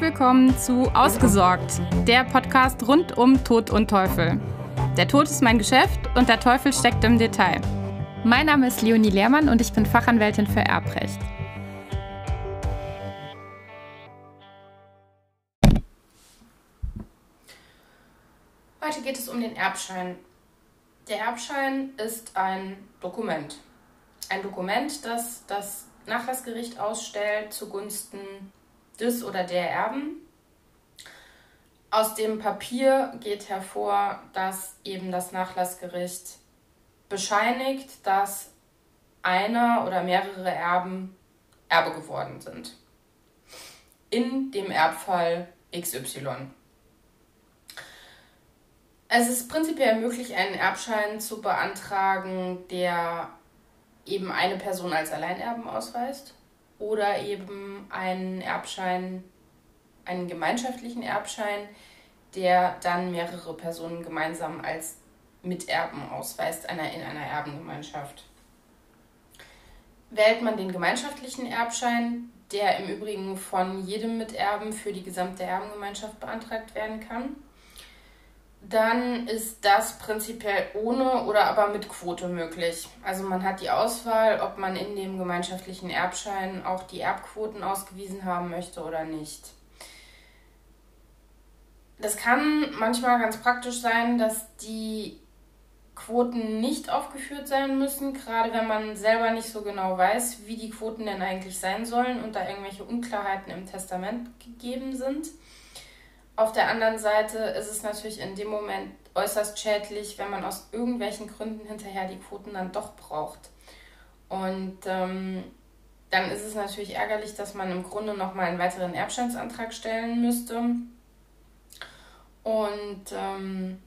Willkommen zu Ausgesorgt, der Podcast rund um Tod und Teufel. Der Tod ist mein Geschäft und der Teufel steckt im Detail. Mein Name ist Leonie Lehrmann und ich bin Fachanwältin für Erbrecht. Heute geht es um den Erbschein. Der Erbschein ist ein Dokument. Ein Dokument, das das Nachlassgericht ausstellt zugunsten des oder der Erben. Aus dem Papier geht hervor, dass eben das Nachlassgericht bescheinigt, dass einer oder mehrere Erben Erbe geworden sind. In dem Erbfall XY. Es ist prinzipiell möglich, einen Erbschein zu beantragen, der eben eine Person als Alleinerben ausweist oder eben einen Erbschein, einen gemeinschaftlichen Erbschein, der dann mehrere Personen gemeinsam als Miterben ausweist einer, in einer Erbengemeinschaft. Wählt man den gemeinschaftlichen Erbschein, der im Übrigen von jedem Miterben für die gesamte Erbengemeinschaft beantragt werden kann, dann ist das prinzipiell ohne oder aber mit Quote möglich. Also man hat die Auswahl, ob man in dem gemeinschaftlichen Erbschein auch die Erbquoten ausgewiesen haben möchte oder nicht. Das kann manchmal ganz praktisch sein, dass die Quoten nicht aufgeführt sein müssen, gerade wenn man selber nicht so genau weiß, wie die Quoten denn eigentlich sein sollen und da irgendwelche Unklarheiten im Testament gegeben sind. Auf der anderen Seite ist es natürlich in dem Moment äußerst schädlich, wenn man aus irgendwelchen Gründen hinterher die Quoten dann doch braucht. Und ähm, dann ist es natürlich ärgerlich, dass man im Grunde nochmal einen weiteren Erbscheinsantrag stellen müsste. Und ähm,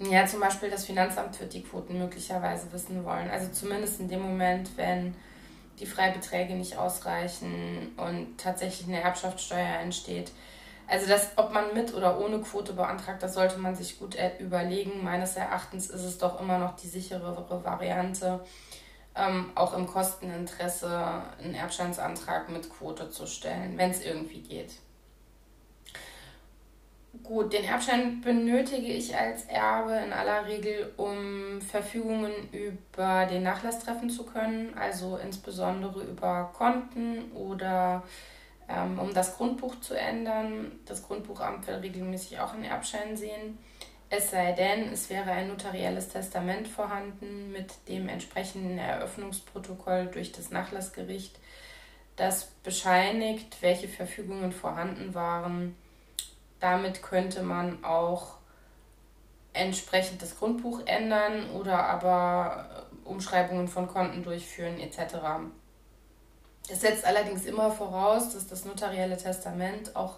ja, zum Beispiel das Finanzamt wird die Quoten möglicherweise wissen wollen. Also zumindest in dem Moment, wenn die Freibeträge nicht ausreichen und tatsächlich eine Erbschaftssteuer entsteht, also das, ob man mit oder ohne Quote beantragt, das sollte man sich gut überlegen. Meines Erachtens ist es doch immer noch die sicherere Variante, ähm, auch im Kosteninteresse einen Erbscheinsantrag mit Quote zu stellen, wenn es irgendwie geht. Gut, den Erbschein benötige ich als Erbe in aller Regel, um Verfügungen über den Nachlass treffen zu können, also insbesondere über Konten oder ähm, um das Grundbuch zu ändern. Das Grundbuchamt will regelmäßig auch einen Erbschein sehen. Es sei denn, es wäre ein notarielles Testament vorhanden mit dem entsprechenden Eröffnungsprotokoll durch das Nachlassgericht, das bescheinigt, welche Verfügungen vorhanden waren. Damit könnte man auch entsprechend das Grundbuch ändern oder aber Umschreibungen von Konten durchführen etc. Es setzt allerdings immer voraus, dass das notarielle Testament auch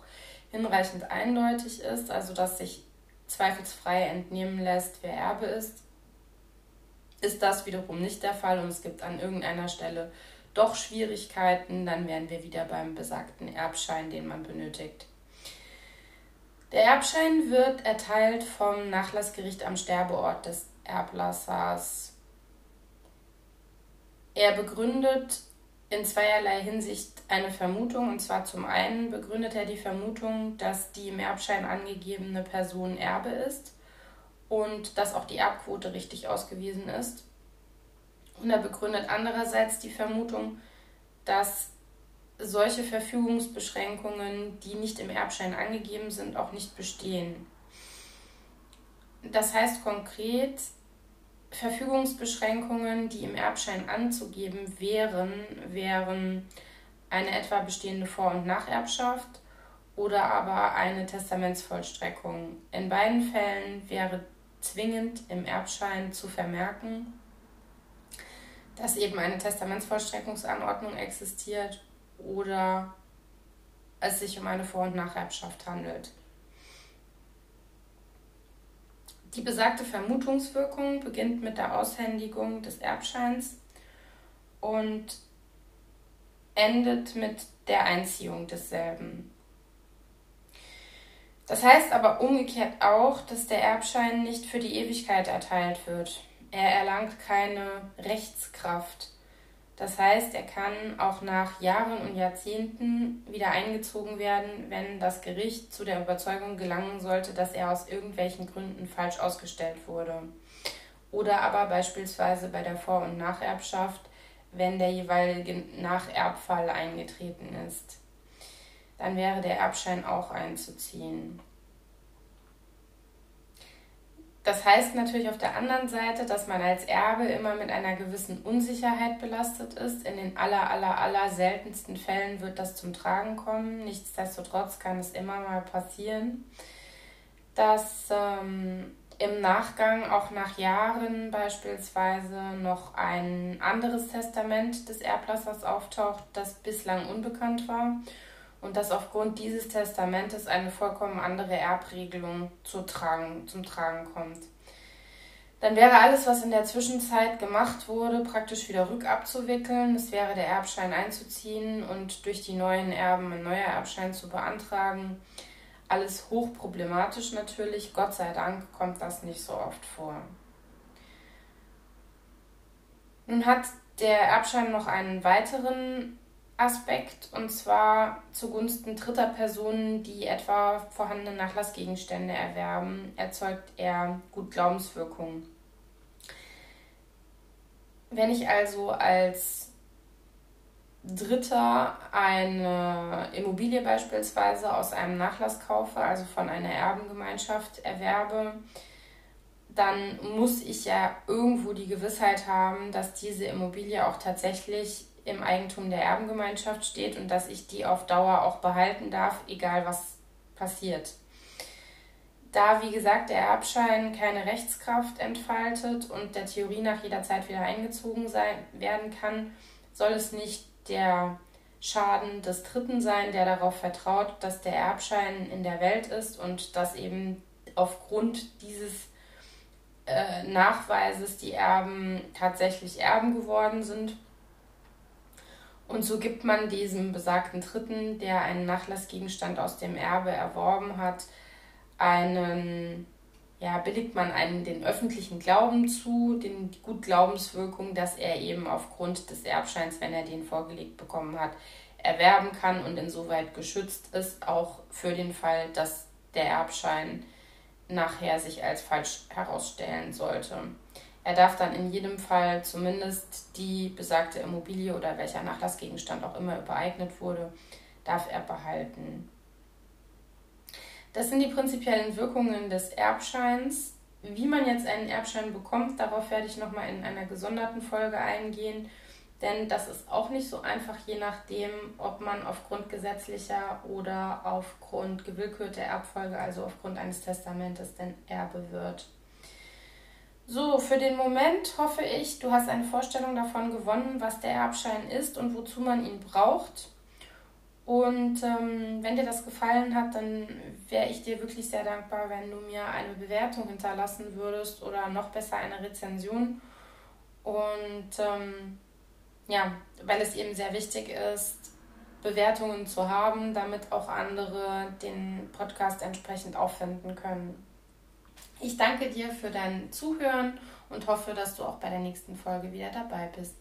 hinreichend eindeutig ist, also dass sich zweifelsfrei entnehmen lässt, wer Erbe ist. Ist das wiederum nicht der Fall und es gibt an irgendeiner Stelle doch Schwierigkeiten, dann wären wir wieder beim besagten Erbschein, den man benötigt. Der Erbschein wird erteilt vom Nachlassgericht am Sterbeort des Erblassers. Er begründet in zweierlei Hinsicht eine Vermutung. Und zwar zum einen begründet er die Vermutung, dass die im Erbschein angegebene Person Erbe ist und dass auch die Erbquote richtig ausgewiesen ist. Und er begründet andererseits die Vermutung, dass solche Verfügungsbeschränkungen, die nicht im Erbschein angegeben sind, auch nicht bestehen. Das heißt konkret, Verfügungsbeschränkungen, die im Erbschein anzugeben wären, wären eine etwa bestehende Vor- und Nacherbschaft oder aber eine Testamentsvollstreckung. In beiden Fällen wäre zwingend im Erbschein zu vermerken, dass eben eine Testamentsvollstreckungsanordnung existiert oder es sich um eine Vor- und Nacherbschaft handelt. Die besagte Vermutungswirkung beginnt mit der Aushändigung des Erbscheins und endet mit der Einziehung desselben. Das heißt aber umgekehrt auch, dass der Erbschein nicht für die Ewigkeit erteilt wird. Er erlangt keine Rechtskraft. Das heißt, er kann auch nach Jahren und Jahrzehnten wieder eingezogen werden, wenn das Gericht zu der Überzeugung gelangen sollte, dass er aus irgendwelchen Gründen falsch ausgestellt wurde. Oder aber beispielsweise bei der Vor- und Nacherbschaft, wenn der jeweilige Nacherbfall eingetreten ist. Dann wäre der Erbschein auch einzuziehen. Das heißt natürlich auf der anderen Seite, dass man als Erbe immer mit einer gewissen Unsicherheit belastet ist. In den aller, aller, aller seltensten Fällen wird das zum Tragen kommen. Nichtsdestotrotz kann es immer mal passieren, dass ähm, im Nachgang, auch nach Jahren beispielsweise, noch ein anderes Testament des Erblassers auftaucht, das bislang unbekannt war und dass aufgrund dieses Testamentes eine vollkommen andere Erbregelung zu tragen, zum Tragen kommt. Dann wäre alles, was in der Zwischenzeit gemacht wurde, praktisch wieder rückabzuwickeln. Es wäre der Erbschein einzuziehen und durch die neuen Erben ein neuer Erbschein zu beantragen. Alles hochproblematisch natürlich. Gott sei Dank kommt das nicht so oft vor. Nun hat der Erbschein noch einen weiteren Aspekt und zwar zugunsten dritter Personen, die etwa vorhandene Nachlassgegenstände erwerben, erzeugt er gut Glaubenswirkung. Wenn ich also als Dritter eine Immobilie beispielsweise aus einem Nachlass kaufe, also von einer Erbengemeinschaft erwerbe, dann muss ich ja irgendwo die Gewissheit haben, dass diese Immobilie auch tatsächlich im Eigentum der Erbengemeinschaft steht und dass ich die auf Dauer auch behalten darf, egal was passiert. Da, wie gesagt, der Erbschein keine Rechtskraft entfaltet und der Theorie nach jederzeit wieder eingezogen sein, werden kann, soll es nicht der Schaden des Dritten sein, der darauf vertraut, dass der Erbschein in der Welt ist und dass eben aufgrund dieses äh, Nachweises die Erben tatsächlich Erben geworden sind und so gibt man diesem besagten Dritten, der einen Nachlassgegenstand aus dem Erbe erworben hat, einen, ja, billigt man einen den öffentlichen Glauben zu, den gut Glaubenswirkung, dass er eben aufgrund des Erbscheins, wenn er den vorgelegt bekommen hat, erwerben kann und insoweit geschützt ist, auch für den Fall, dass der Erbschein nachher sich als falsch herausstellen sollte. Er darf dann in jedem Fall zumindest die besagte Immobilie oder welcher Nachlassgegenstand auch immer übereignet wurde, darf er behalten. Das sind die prinzipiellen Wirkungen des Erbscheins. Wie man jetzt einen Erbschein bekommt, darauf werde ich nochmal in einer gesonderten Folge eingehen, denn das ist auch nicht so einfach, je nachdem, ob man aufgrund gesetzlicher oder aufgrund gewillkürter Erbfolge, also aufgrund eines Testamentes, denn Erbe wird. So, für den Moment hoffe ich, du hast eine Vorstellung davon gewonnen, was der Erbschein ist und wozu man ihn braucht. Und ähm, wenn dir das gefallen hat, dann wäre ich dir wirklich sehr dankbar, wenn du mir eine Bewertung hinterlassen würdest oder noch besser eine Rezension. Und ähm, ja, weil es eben sehr wichtig ist, Bewertungen zu haben, damit auch andere den Podcast entsprechend auffinden können. Ich danke dir für dein Zuhören und hoffe, dass du auch bei der nächsten Folge wieder dabei bist.